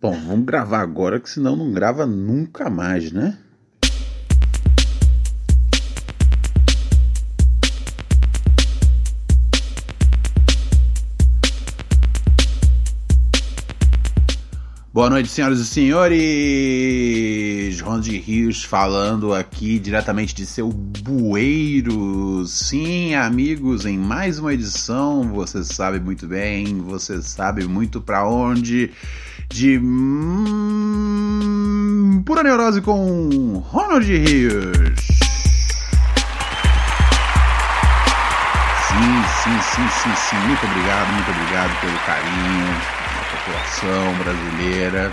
Bom, vamos gravar agora, que senão não grava nunca mais, né? Boa noite, senhoras e senhores! Ronald Rios falando aqui diretamente de seu bueiro. Sim, amigos, em mais uma edição, você sabe muito bem, você sabe muito para onde, de hum, Pura Neurose com Ronald Rios. Sim, sim, sim, sim, sim. Muito obrigado, muito obrigado pelo carinho população brasileira,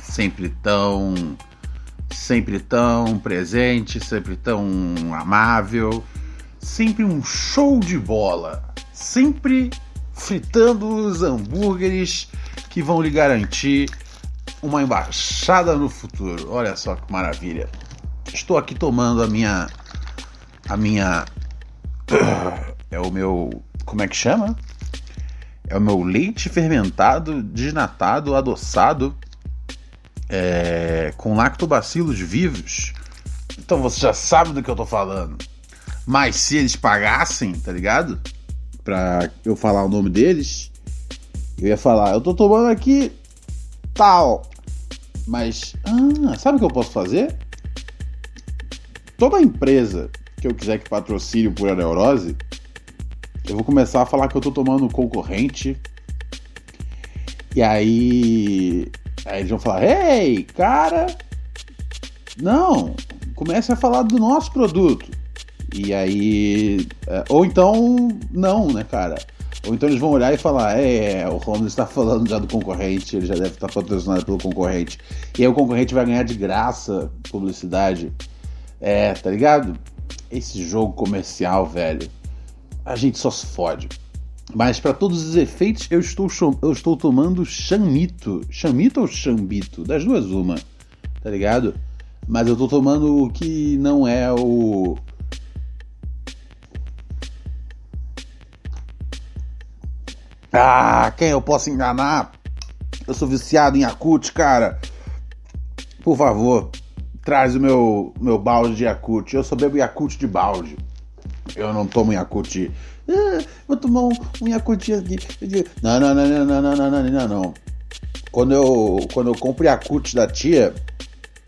sempre tão, sempre tão presente, sempre tão amável, sempre um show de bola, sempre fritando os hambúrgueres que vão lhe garantir uma embaixada no futuro. Olha só que maravilha. Estou aqui tomando a minha a minha é o meu como é que chama? é o meu leite fermentado, desnatado, adoçado, é, com lactobacilos vivos. Então você já sabe do que eu tô falando. Mas se eles pagassem, tá ligado? Pra eu falar o nome deles, eu ia falar, eu tô tomando aqui tal. Mas, ah, sabe o que eu posso fazer? Toda empresa que eu quiser que patrocine Pura Neurose, eu vou começar a falar que eu tô tomando concorrente. E aí. Aí eles vão falar: Ei, cara! Não! Comece a falar do nosso produto. E aí. É, ou então, não, né, cara? Ou então eles vão olhar e falar: É, o Romulo está falando já do concorrente, ele já deve estar patrocinado pelo concorrente. E aí o concorrente vai ganhar de graça publicidade. É, tá ligado? Esse jogo comercial, velho a gente só se fode. Mas para todos os efeitos, eu estou, eu estou tomando chamito. Chamito ou chambito? Das duas, uma. Tá ligado? Mas eu estou tomando o que não é o. Ah, quem eu posso enganar? Eu sou viciado em Yakut, cara. Por favor, traz o meu, meu balde de Yakut. Eu só bebo Yakut de balde. Eu não tomo Yakult. Ah, vou tomar um, um Yakult aqui. Não, não, não, não, não, não, não, não, não, não. Quando eu, quando eu compro Yakult da tia,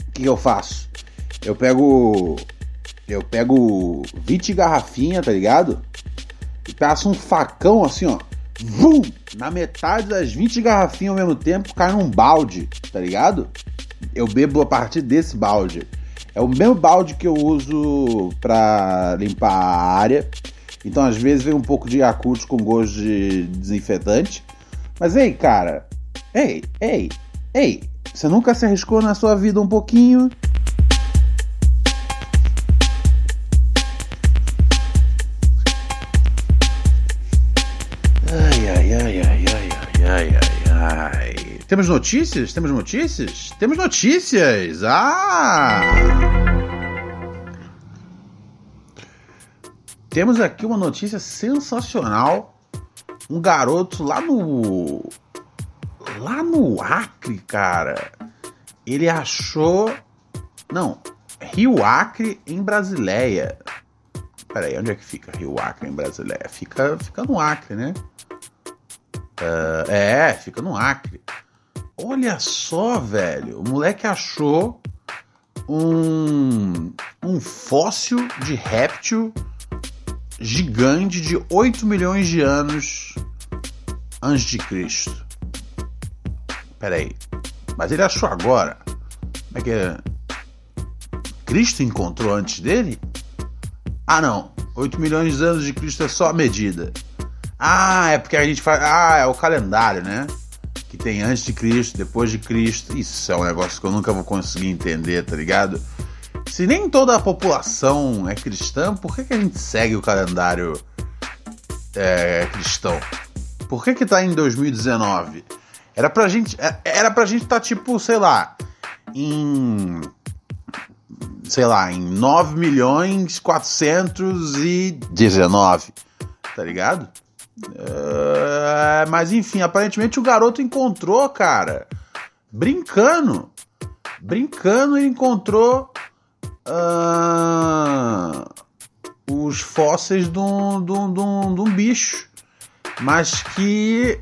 o que, que eu faço? Eu pego. Eu pego 20 garrafinhas, tá ligado? E passo um facão assim, ó. Vum! Na metade das 20 garrafinhas ao mesmo tempo, cai num balde, tá ligado? Eu bebo a partir desse balde. É o mesmo balde que eu uso para limpar a área. Então às vezes vem um pouco de Yakult com gosto de desinfetante. Mas ei, cara, ei, ei, ei, você nunca se arriscou na sua vida um pouquinho? Temos notícias? Temos notícias? Temos notícias! Ah! Temos aqui uma notícia sensacional. Um garoto lá no. Lá no Acre, cara. Ele achou. Não, Rio Acre em Brasileia. Peraí, onde é que fica Rio Acre em Brasileia? Fica, fica no Acre, né? Uh, é, fica no Acre. Olha só, velho. O moleque achou um, um fóssil de réptil gigante de 8 milhões de anos antes de Cristo. Peraí. Mas ele achou agora. Como é que é? Cristo encontrou antes dele? Ah, não. 8 milhões de anos de Cristo é só a medida. Ah, é porque a gente faz. Ah, é o calendário, né? Que tem antes de Cristo, depois de Cristo. Isso é um negócio que eu nunca vou conseguir entender, tá ligado? Se nem toda a população é cristã, por que, que a gente segue o calendário é, cristão? Por que que tá em 2019? Era pra gente, é, era pra gente tá tipo, sei lá, em sei lá, em 9 milhões 419, tá ligado? É, mas enfim, aparentemente o garoto encontrou, cara, brincando, brincando, ele encontrou uh, os fósseis de um, de, um, de, um, de um bicho, mas que.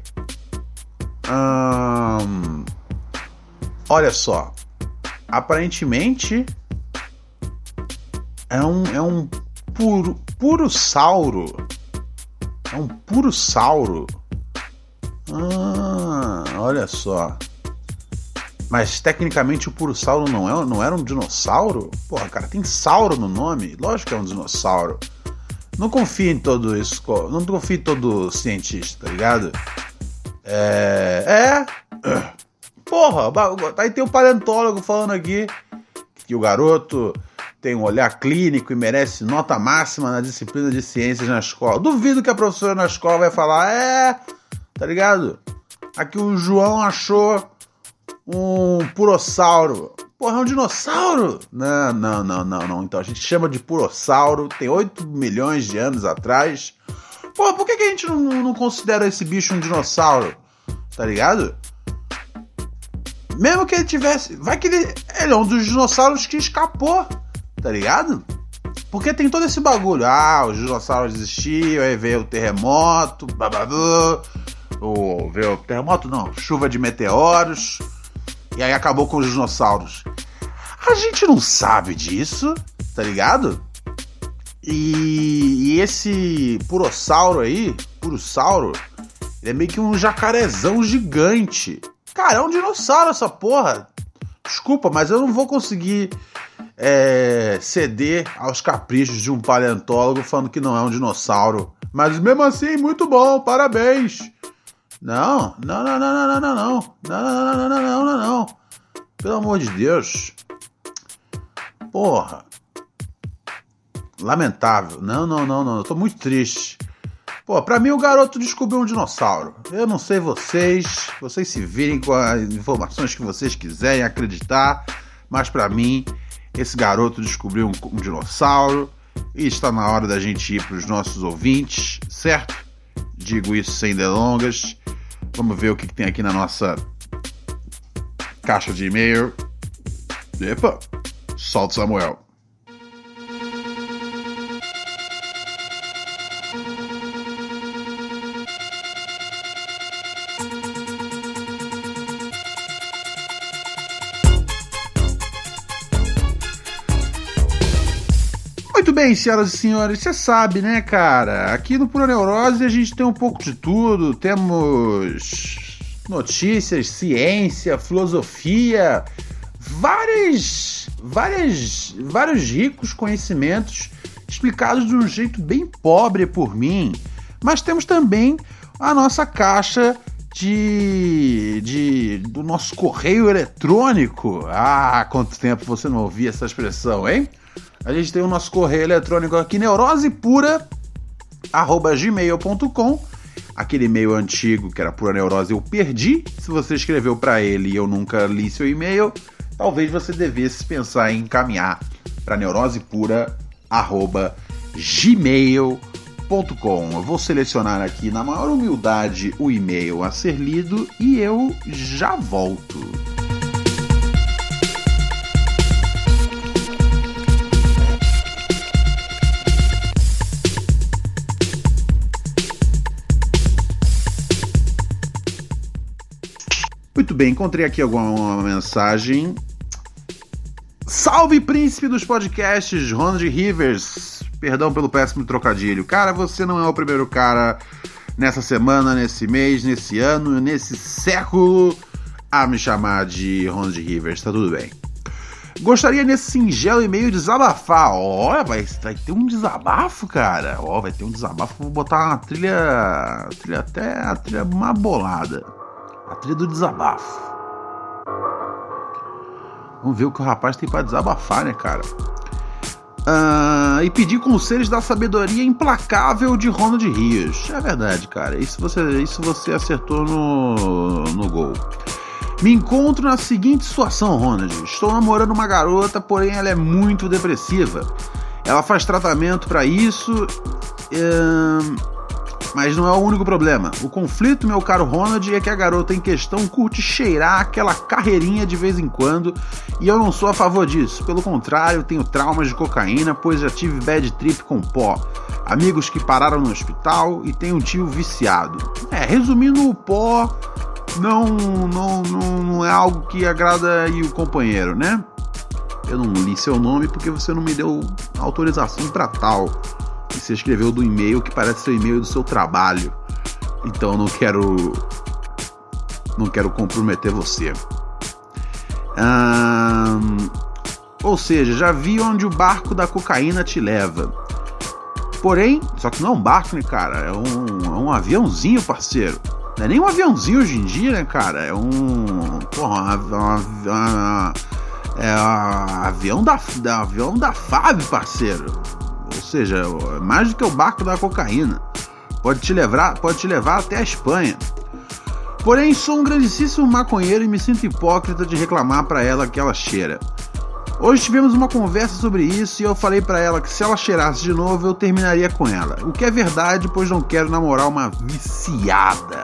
Uh, olha só, aparentemente é um, é um puro, puro sauro. É um puro sauro. Ah, olha só. Mas tecnicamente o Purossauro não, é, não era um dinossauro? Porra, cara, tem sauro no nome? Lógico que é um dinossauro. Não confia em todo isso, não confia em todo cientista, tá ligado? É. É. Porra, aí tem o um paleontólogo falando aqui que o garoto tem um olhar clínico e merece nota máxima na disciplina de ciências na escola. Duvido que a professora na escola vai falar, é, tá ligado? Aqui o João achou um purossauro. Porra, é um dinossauro? Não, não, não, não, não. Então a gente chama de purossauro, tem 8 milhões de anos atrás. Porra, por que, que a gente não, não considera esse bicho um dinossauro? Tá ligado? Mesmo que ele tivesse. Vai que ele, ele é um dos dinossauros que escapou, tá ligado? Porque tem todo esse bagulho. Ah, os dinossauros existiam, aí veio o terremoto, bababá. O, veio o terremoto, não, chuva de meteoros. E aí acabou com os dinossauros. A gente não sabe disso, tá ligado? E, e esse purossauro aí, purossauro, ele é meio que um jacarezão gigante. Cara, é um dinossauro essa porra. Desculpa, mas eu não vou conseguir é, ceder aos caprichos de um paleontólogo falando que não é um dinossauro. Mas mesmo assim, muito bom, parabéns. Não, não, não, não, não, não, não, não, não, não, não, não, não, não. Pelo amor de Deus. Porra. Lamentável. Não, não, não, não. Eu tô muito triste. Pô, pra mim o garoto descobriu um dinossauro. Eu não sei vocês, vocês se virem com as informações que vocês quiserem acreditar, mas para mim esse garoto descobriu um, um, dinossauro e está na hora da gente ir para os nossos ouvintes, certo? Digo isso sem delongas. Vamos ver o que, que tem aqui na nossa caixa de e-mail. Epa, solta Samuel. Bem, senhoras e senhores, você sabe, né, cara? Aqui no Pura Neurose a gente tem um pouco de tudo. Temos notícias, ciência, filosofia, várias, várias, vários ricos conhecimentos explicados de um jeito bem pobre por mim. Mas temos também a nossa caixa de, de do nosso correio eletrônico. Ah, quanto tempo você não ouvia essa expressão, hein? A gente tem o nosso correio eletrônico aqui, neurosepura@gmail.com. Aquele e-mail antigo que era pura neurose eu perdi. Se você escreveu para ele e eu nunca li seu e-mail, talvez você devesse pensar em encaminhar para neurosepura@gmail.com. Eu vou selecionar aqui na maior humildade o e-mail a ser lido e eu já volto. Bem, encontrei aqui alguma mensagem. Salve príncipe dos podcasts, Ronald Rivers. Perdão pelo péssimo trocadilho. Cara, você não é o primeiro cara nessa semana, nesse mês, nesse ano, nesse século a me chamar de Ronald Rivers. Tá tudo bem. Gostaria nesse singelo e-mail desabafar. Olha, vai, vai ter um desabafo, cara. Ó, vai ter um desabafo. Vou botar uma trilha, trilha até a trilha uma bolada. A trilha do desabafo. Vamos ver o que o rapaz tem para desabafar, né, cara? Uh, e pedir conselhos da sabedoria implacável de Ronald Rios. É verdade, cara. Isso você, isso você acertou no, no gol. Me encontro na seguinte situação, Ronald. Estou namorando uma garota, porém ela é muito depressiva. Ela faz tratamento para isso. Uh, mas não é o único problema. O conflito, meu caro Ronald, é que a garota em questão curte cheirar aquela carreirinha de vez em quando e eu não sou a favor disso. Pelo contrário, tenho traumas de cocaína, pois já tive bad trip com pó. Amigos que pararam no hospital e tenho um tio viciado. É, resumindo, o pó não, não, não, não é algo que agrada o companheiro, né? Eu não li seu nome porque você não me deu autorização para tal e você escreveu do e-mail que parece ser o e-mail do seu trabalho. Então não quero. Não quero comprometer você. ou seja, já vi onde o barco da cocaína te leva. Porém, só que não é um barco, né, cara? É um, é um aviãozinho, parceiro. Não é nem um aviãozinho hoje em dia, né, cara? É um. Porra, uma, uma, é um avião da, da, avião da FAB, parceiro seja, mais do que o barco da cocaína. Pode te levar, pode te levar até a Espanha. Porém, sou um grandíssimo maconheiro e me sinto hipócrita de reclamar para ela que ela cheira. Hoje tivemos uma conversa sobre isso e eu falei para ela que se ela cheirasse de novo eu terminaria com ela. O que é verdade, pois não quero namorar uma viciada.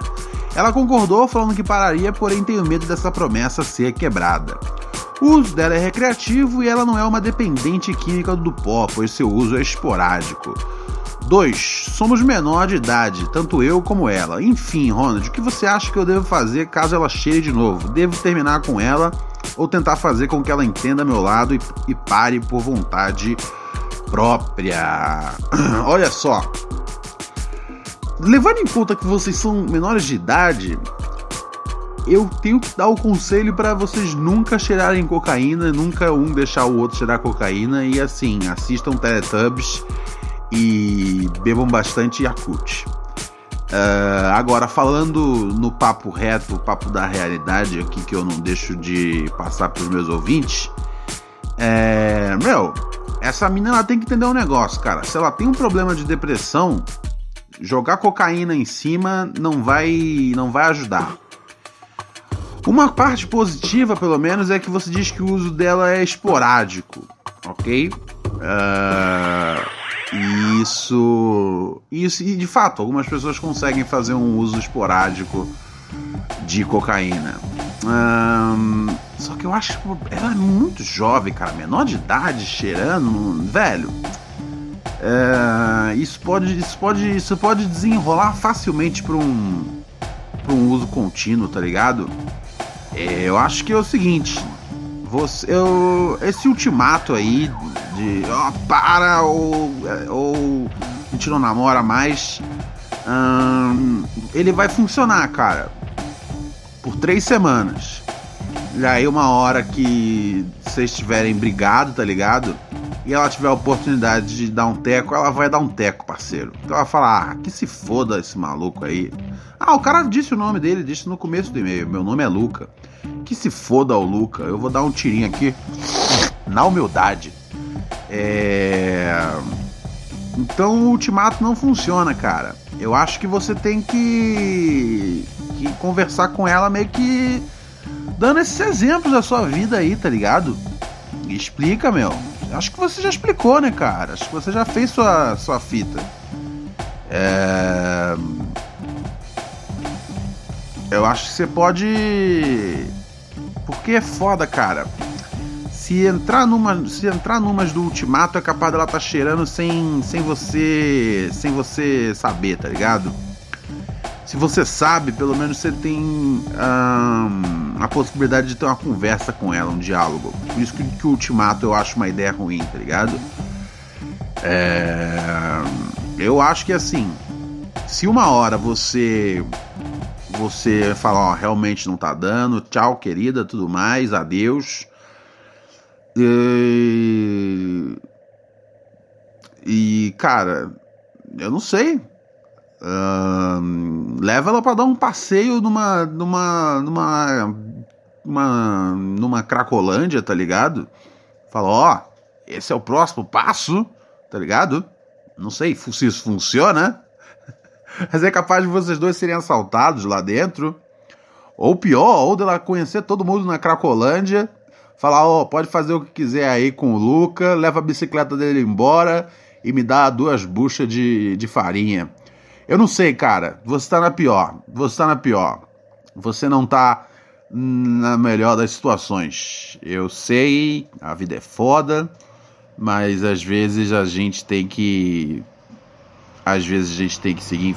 Ela concordou, falando que pararia, porém tenho medo dessa promessa ser quebrada. O uso dela é recreativo e ela não é uma dependente química do pó, pois seu uso é esporádico. 2. Somos menor de idade, tanto eu como ela. Enfim, Ronald, o que você acha que eu devo fazer caso ela cheire de novo? Devo terminar com ela ou tentar fazer com que ela entenda meu lado e, e pare por vontade própria? Olha só. Levando em conta que vocês são menores de idade, eu tenho que dar o conselho para vocês nunca cheirarem cocaína, nunca um deixar o outro cheirar cocaína e assim, assistam Teletubbies e bebam bastante Yakult. Uh, agora, falando no papo reto, o papo da realidade aqui que eu não deixo de passar para os meus ouvintes, é, meu, essa menina ela tem que entender um negócio, cara. Se ela tem um problema de depressão, jogar cocaína em cima não vai, não vai ajudar. Uma parte positiva, pelo menos, é que você diz que o uso dela é esporádico, ok? Uh, isso, isso, e de fato, algumas pessoas conseguem fazer um uso esporádico de cocaína. Um, só que eu acho que ela é muito jovem, cara, menor de idade, cheirando, velho. Uh, isso pode, isso pode, isso pode desenrolar facilmente para um, um uso contínuo, tá ligado? É, eu acho que é o seguinte. Você, eu, esse ultimato aí de ó, oh, para ou, ou a gente não namora mais, hum, ele vai funcionar, cara, por três semanas. E aí uma hora que vocês estiverem brigados, tá ligado? E ela tiver a oportunidade de dar um teco, ela vai dar um teco, parceiro. Então ela vai falar, ah, que se foda esse maluco aí. Ah, o cara disse o nome dele, disse no começo do e-mail. Meu nome é Luca. Que se foda o Luca. Eu vou dar um tirinho aqui na humildade. É... Então o ultimato não funciona, cara. Eu acho que você tem que... que conversar com ela meio que dando esses exemplos da sua vida aí, tá ligado? Explica, meu. Acho que você já explicou, né, cara? Acho que você já fez sua, sua fita. É eu acho que você pode. Porque é foda, cara. Se entrar numa, se entrar numas do ultimato, é capaz dela tá cheirando sem, sem você, sem você saber, tá ligado? Se você sabe, pelo menos você tem a possibilidade de ter uma conversa com ela, um diálogo. Por isso que, que o ultimato eu acho uma ideia ruim, tá ligado? É, eu acho que assim, se uma hora você você fala, ó, realmente não tá dando, tchau, querida, tudo mais, adeus. E, e cara, eu não sei. Uh, leva ela para dar um passeio numa, numa, numa, numa, numa Cracolândia, tá ligado? Fala, ó, esse é o próximo passo, tá ligado? Não sei se isso funciona, mas é capaz de vocês dois serem assaltados lá dentro. Ou pior, ou dela conhecer todo mundo na Cracolândia, falar, ó, oh, pode fazer o que quiser aí com o Luca, leva a bicicleta dele embora e me dá duas buchas de, de farinha. Eu não sei, cara. Você tá na pior. Você tá na pior. Você não tá na melhor das situações. Eu sei, a vida é foda, mas às vezes a gente tem que. Às vezes a gente tem que seguir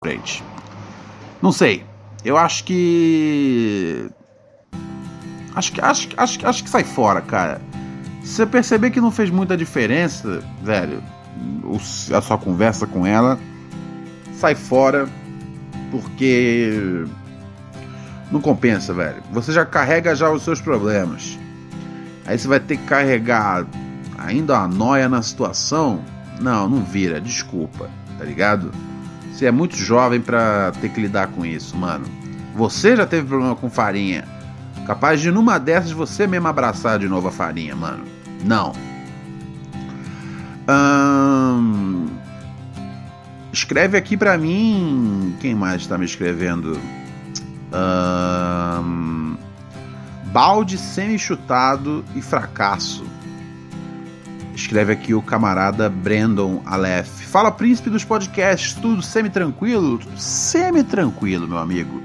Gente, não sei. Eu acho que. Acho que, acho, acho, acho que sai fora, cara. Se você perceber que não fez muita diferença, velho, a sua conversa com ela, sai fora, porque não compensa, velho. Você já carrega já os seus problemas. Aí você vai ter que carregar ainda uma noia na situação. Não, não vira, desculpa, tá ligado? Você é muito jovem para ter que lidar com isso, mano. Você já teve problema com farinha. Capaz de numa dessas você mesmo abraçar de novo a farinha, mano. Não. Hum... Escreve aqui para mim. Quem mais está me escrevendo? Hum... Balde semi-chutado e fracasso. Escreve aqui o camarada Brandon Aleph. Fala, príncipe dos podcasts, tudo semi-tranquilo? Semi-tranquilo, meu amigo.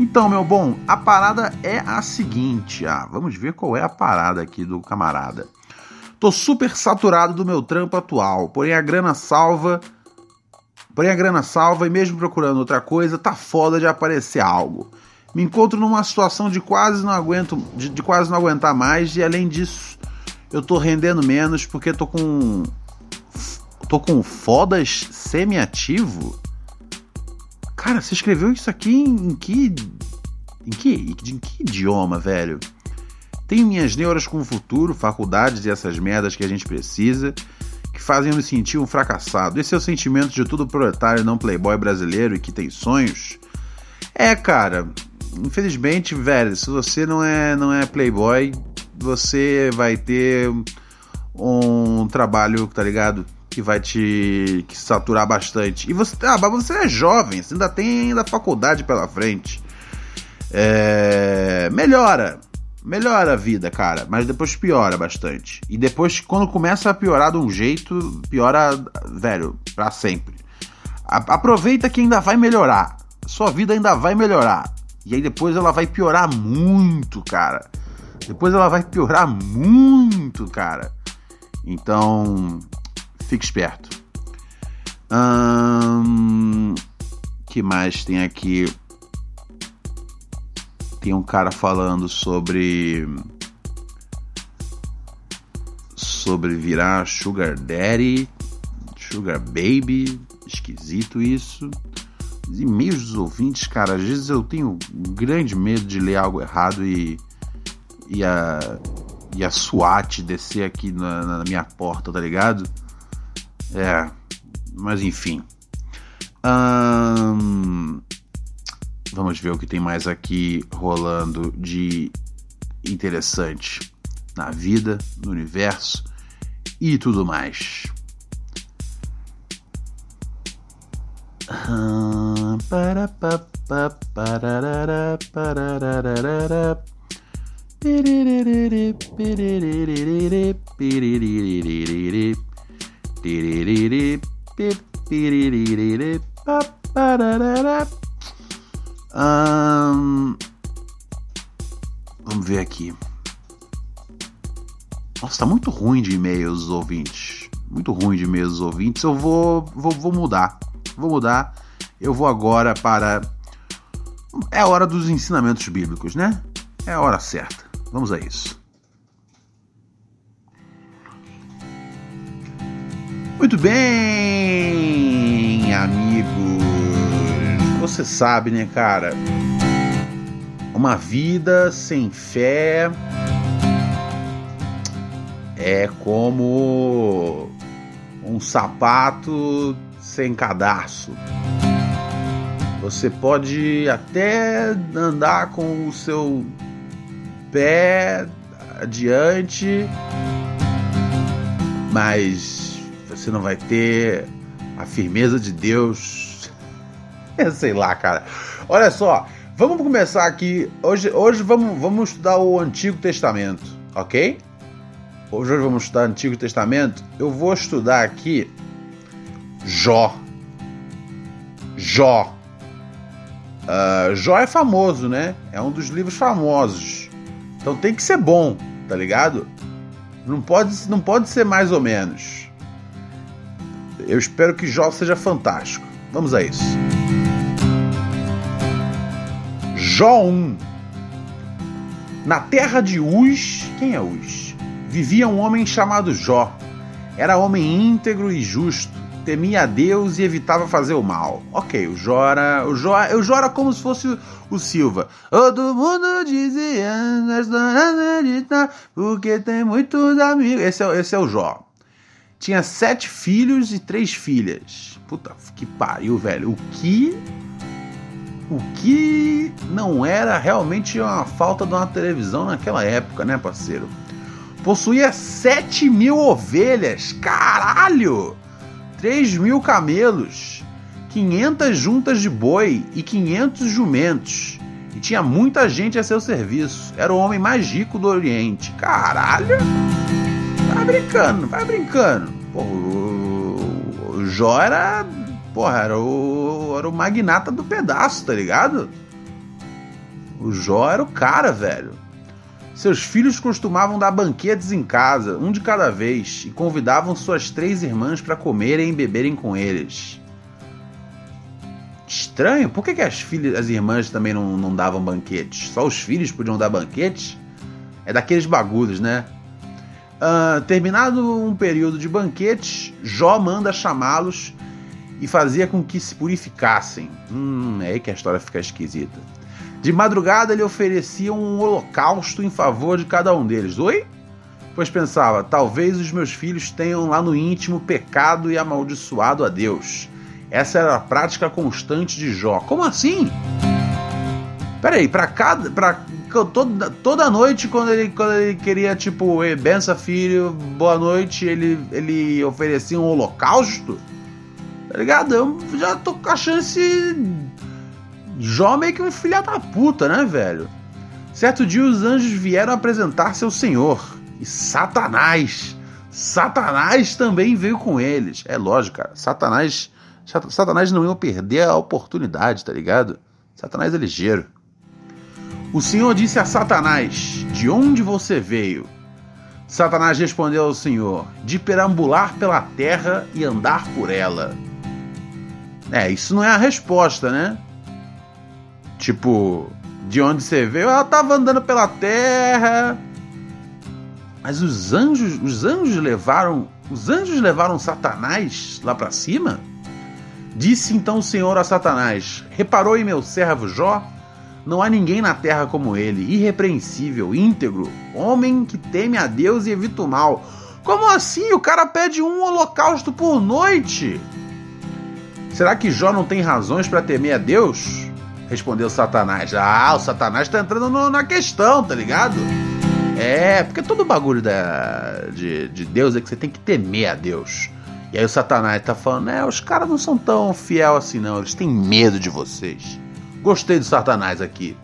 Então, meu bom, a parada é a seguinte. Ah, vamos ver qual é a parada aqui do camarada. Tô super saturado do meu trampo atual, porém a grana salva. Porém a grana salva e mesmo procurando outra coisa, tá foda de aparecer algo. Me encontro numa situação de quase não aguento, de, de quase não aguentar mais e além disso, eu tô rendendo menos porque tô com tô com fodas semi-ativo. Cara, você escreveu isso aqui em, em que em que em que idioma, velho? Tenho minhas neuras com o futuro, faculdades e essas merdas que a gente precisa, que fazem eu me sentir um fracassado. Esse é o sentimento de todo proletário não playboy brasileiro e que tem sonhos? É, cara, infelizmente, velho, se você não é não é playboy, você vai ter um trabalho, tá ligado? Que vai te que saturar bastante. E você, ah, mas você é jovem, você ainda tem ainda faculdade pela frente. É, melhora, melhora a vida, cara, mas depois piora bastante. E depois, quando começa a piorar de um jeito, piora, velho, para sempre. A aproveita que ainda vai melhorar. Sua vida ainda vai melhorar. E aí depois ela vai piorar muito, cara. Depois ela vai piorar muito, cara. Então, fique esperto. Hum, que mais tem aqui? Tem um cara falando sobre sobre virar sugar daddy, sugar baby, esquisito isso. E-mails dos ouvintes, cara, às vezes eu tenho um grande medo de ler algo errado e e a, e a SWAT descer aqui na, na minha porta, tá ligado? É, mas enfim. vamos ver o que tem mais aqui rolando de interessante na vida, no universo e tudo mais. Ah, para, pa, pa, pararara, pararara. Piriri, piriri, piriri, piriri, Ahn, vamos ver aqui. Nossa, tá muito ruim de e-mails os ouvintes. Muito ruim de e-mails os ouvintes. Eu vou, vou, vou mudar. Vou mudar. Eu vou agora para. É a hora dos ensinamentos bíblicos, né? É a hora certa. Vamos a isso. Muito bem, amigos. Você sabe, né, cara? Uma vida sem fé é como um sapato sem cadarço. Você pode até andar com o seu pé adiante, mas você não vai ter a firmeza de Deus. Eu sei lá, cara. Olha só, vamos começar aqui. Hoje, hoje vamos, vamos estudar o Antigo Testamento, ok? Hoje vamos estudar o Antigo Testamento. Eu vou estudar aqui Jó. Jó. Uh, Jó é famoso, né? É um dos livros famosos. Então tem que ser bom, tá ligado? Não pode, não pode ser mais ou menos. Eu espero que Jó seja fantástico. Vamos a isso. Jó 1. Na terra de Uz, quem é Uz? Vivia um homem chamado Jó. Era homem íntegro e justo temia a Deus e evitava fazer o mal. Ok, o Jó era, o o Jó era como se fosse o, Silva. Todo mundo dizia, porque tem muitos amigos. Esse é, esse é o Jó. Tinha sete filhos e três filhas. Puta, que pariu, velho. O que. O que não era realmente uma falta de uma televisão naquela época, né, parceiro? Possuía sete mil ovelhas. Caralho! 3 mil camelos, 500 juntas de boi e 500 jumentos. E tinha muita gente a seu serviço. Era o homem mais rico do Oriente. Caralho! Vai brincando, vai brincando. O, o Jó era. Porra, era o, era o magnata do pedaço, tá ligado? O Jó era o cara, velho. Seus filhos costumavam dar banquetes em casa, um de cada vez, e convidavam suas três irmãs para comerem e beberem com eles. Estranho, por que, que as filhas, as irmãs também não, não davam banquetes? Só os filhos podiam dar banquetes? É daqueles bagulhos, né? Uh, terminado um período de banquetes, Jó manda chamá-los e fazia com que se purificassem. Hum, é aí que a história fica esquisita. De madrugada ele oferecia um holocausto em favor de cada um deles. Oi? Pois pensava, talvez os meus filhos tenham lá no íntimo pecado e amaldiçoado a Deus. Essa era a prática constante de Jó. Como assim? Peraí, pra cada. Pra, toda, toda noite, quando ele, quando ele queria, tipo, benção filho, boa noite, ele, ele oferecia um holocausto? Tá ligado? Eu já tô com a chance Jó meio que um filho da puta, né, velho? Certo dia os anjos vieram apresentar-se ao Senhor. E Satanás. Satanás também veio com eles. É lógico, cara. Satanás. Satanás não ia perder a oportunidade, tá ligado? Satanás é ligeiro. O Senhor disse a Satanás: De onde você veio? Satanás respondeu ao Senhor: De perambular pela terra e andar por ela. É, isso não é a resposta, né? Tipo, de onde você veio? Ela estava andando pela terra. Mas os anjos, os anjos levaram, os anjos levaram Satanás lá para cima? Disse então o Senhor a Satanás: Reparou em meu servo Jó? Não há ninguém na terra como ele, irrepreensível, íntegro, homem que teme a Deus e evita o mal. Como assim? O cara pede um holocausto por noite? Será que Jó não tem razões para temer a Deus? Respondeu Satanás. Ah, o Satanás tá entrando no, na questão, tá ligado? É, porque todo bagulho da, de, de Deus é que você tem que temer a Deus. E aí o Satanás tá falando, né, os caras não são tão fiel assim não, eles têm medo de vocês. Gostei do Satanás aqui.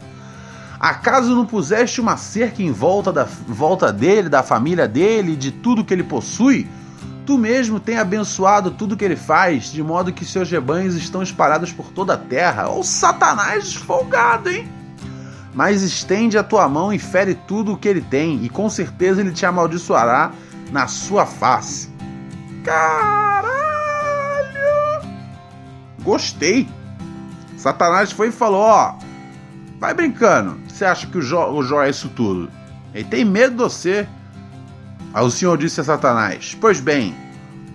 Acaso não puseste uma cerca em volta, da, volta dele, da família dele, de tudo que ele possui? Tu mesmo tem abençoado tudo que ele faz, de modo que seus rebanhos estão espalhados por toda a terra. Ô Satanás folgado, hein? Mas estende a tua mão e fere tudo o que ele tem, e com certeza ele te amaldiçoará na sua face. Caralho! Gostei! Satanás foi e falou: Ó, vai brincando. Você acha que o Jó, o Jó é isso tudo? Ele tem medo de você. Aí o Senhor disse a Satanás: Pois bem,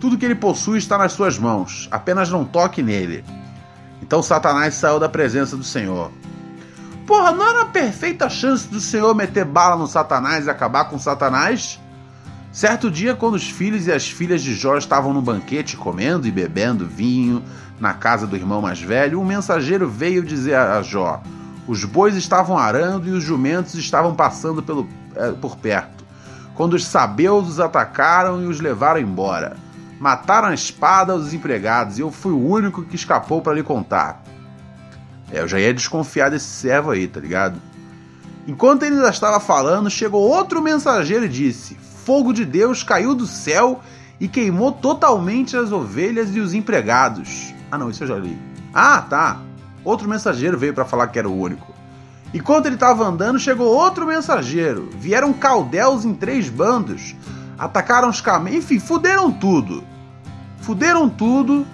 tudo que ele possui está nas suas mãos, apenas não toque nele. Então Satanás saiu da presença do Senhor. Porra, não era a perfeita chance do Senhor meter bala no Satanás e acabar com Satanás? Certo dia, quando os filhos e as filhas de Jó estavam no banquete comendo e bebendo vinho na casa do irmão mais velho, um mensageiro veio dizer a Jó: Os bois estavam arando e os jumentos estavam passando pelo, é, por perto, quando os sabeus os atacaram e os levaram embora. Mataram a espada os empregados e eu fui o único que escapou para lhe contar. É, eu já ia desconfiar desse servo aí, tá ligado? Enquanto ele ainda estava falando, chegou outro mensageiro e disse: Fogo de Deus caiu do céu e queimou totalmente as ovelhas e os empregados. Ah, não, isso eu já li. Ah, tá. Outro mensageiro veio para falar que era o único. Enquanto ele estava andando, chegou outro mensageiro. Vieram caldeus em três bandos. Atacaram os camelos. Enfim, fuderam tudo. Fuderam tudo.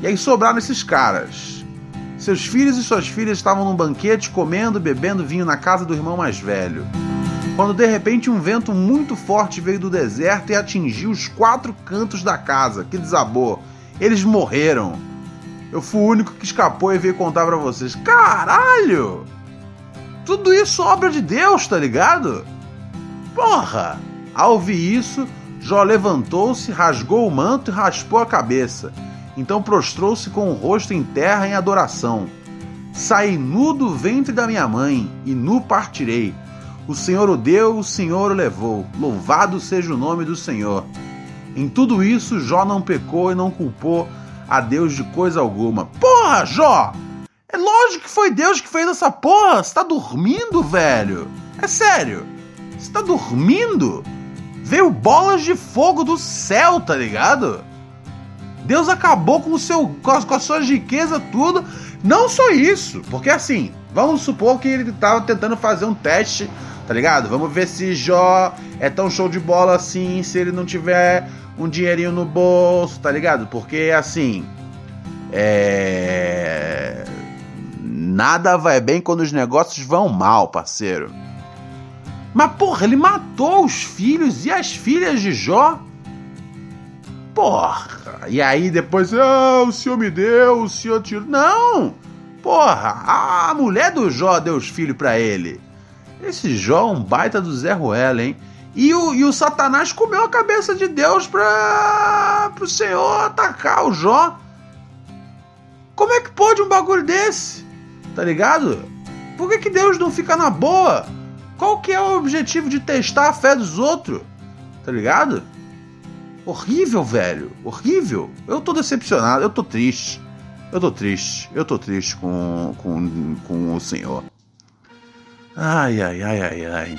E aí sobraram esses caras. Seus filhos e suas filhas estavam num banquete comendo bebendo vinho na casa do irmão mais velho. Quando de repente um vento muito forte veio do deserto e atingiu os quatro cantos da casa, que desabou. Eles morreram. Eu fui o único que escapou e veio contar para vocês. Caralho! Tudo isso obra de Deus, tá ligado? Porra! Ao ouvir isso, Jó levantou-se, rasgou o manto e raspou a cabeça. Então prostrou-se com o rosto em terra em adoração. Saí nu do ventre da minha mãe, e nu partirei. O Senhor o deu, o Senhor o levou. Louvado seja o nome do Senhor. Em tudo isso, Jó não pecou e não culpou a Deus de coisa alguma. Porra, Jó! É lógico que foi Deus que fez essa porra! Você tá dormindo, velho? É sério? Você tá dormindo? Veio bolas de fogo do céu, tá ligado? Deus acabou com o seu com as, com as suas riquezas tudo. Não só isso, porque assim, vamos supor que ele estava tentando fazer um teste, tá ligado? Vamos ver se Jó é tão show de bola assim, se ele não tiver um dinheirinho no bolso, tá ligado? Porque assim, é nada vai bem quando os negócios vão mal, parceiro. Mas porra, ele matou os filhos e as filhas de Jó. Porra, e aí depois, ah, o senhor me deu, o senhor tirou. Não! Porra, a mulher do Jó deu os filhos para ele. Esse Jó é um baita do Zé Ruela, hein? E o, e o Satanás comeu a cabeça de Deus para o Senhor atacar o Jó. Como é que pode um bagulho desse? Tá ligado? Por que, que Deus não fica na boa? Qual que é o objetivo de testar a fé dos outros? Tá ligado? Horrível, velho. Horrível. Eu tô decepcionado, eu tô triste. Eu tô triste. Eu tô triste com, com, com o senhor. Ai, ai, ai, ai, ai.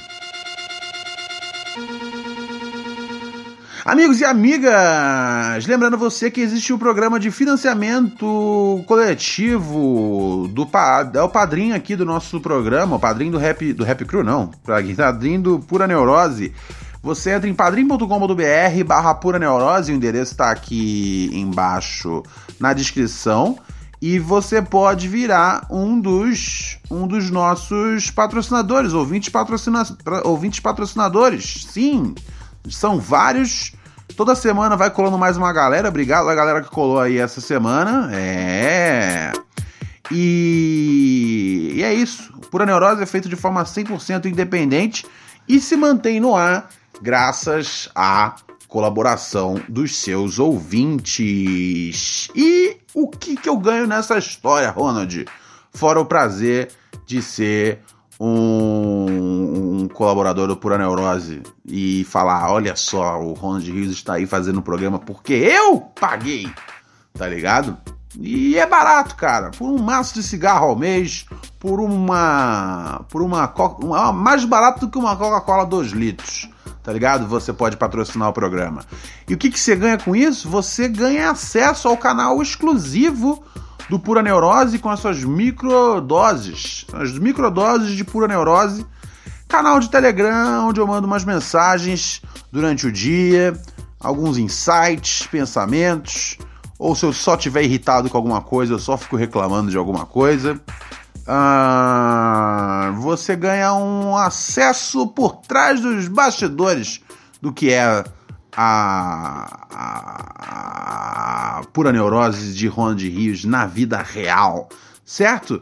Amigos e amigas, lembrando você que existe o um programa de financiamento coletivo do é o padrinho aqui do nosso programa, o padrinho do Rap do Rap Crew não, padrinho do Pura Neurose. Você entra em padrim.com.br barra pura neurose, o endereço está aqui embaixo na descrição. E você pode virar um dos, um dos nossos patrocinadores, ouvintes, patrocina, ouvintes patrocinadores. Sim, são vários. Toda semana vai colando mais uma galera. Obrigado a galera que colou aí essa semana. É. E, e é isso. Pura Neurose é feito de forma 100% independente e se mantém no ar graças à colaboração dos seus ouvintes. E o que, que eu ganho nessa história, Ronald? Fora o prazer de ser um, um colaborador do Pura Neurose e falar: olha só, o Ronald Rios está aí fazendo o programa porque eu paguei, tá ligado? E é barato, cara. Por um maço de cigarro ao mês, por uma. Por uma. mais barato do que uma Coca-Cola 2 litros. Tá ligado? Você pode patrocinar o programa. E o que, que você ganha com isso? Você ganha acesso ao canal exclusivo do Pura Neurose com as suas microdoses. As microdoses de Pura Neurose. Canal de Telegram, onde eu mando umas mensagens durante o dia, alguns insights, pensamentos ou se eu só tiver irritado com alguma coisa, eu só fico reclamando de alguma coisa. Ah, você ganha um acesso por trás dos bastidores do que é a, a, a pura neurose de Ronald Rios na vida real, certo?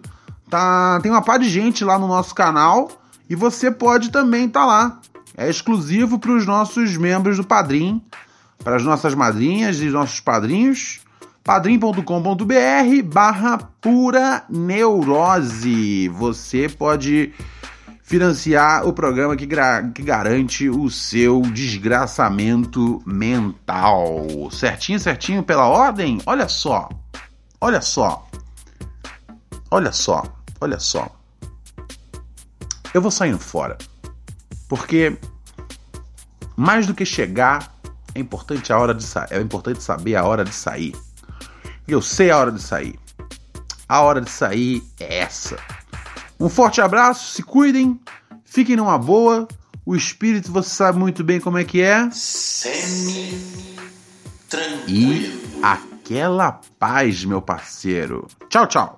Tá, tem uma par de gente lá no nosso canal e você pode também estar tá lá. É exclusivo para os nossos membros do Padrim, para as nossas madrinhas e nossos padrinhos padrim.com.br barra pura neurose. Você pode financiar o programa que, que, garante o seu desgraçamento mental. Certinho, certinho pela ordem? Olha só, olha só, olha só, olha só. Eu vou saindo fora, porque mais do que chegar, é importante a hora de é importante saber a hora de sair. Eu sei a hora de sair. A hora de sair é essa. Um forte abraço, se cuidem, fiquem numa boa. O espírito você sabe muito bem como é que é. Semi tranquilo. E aquela paz, meu parceiro. Tchau, tchau.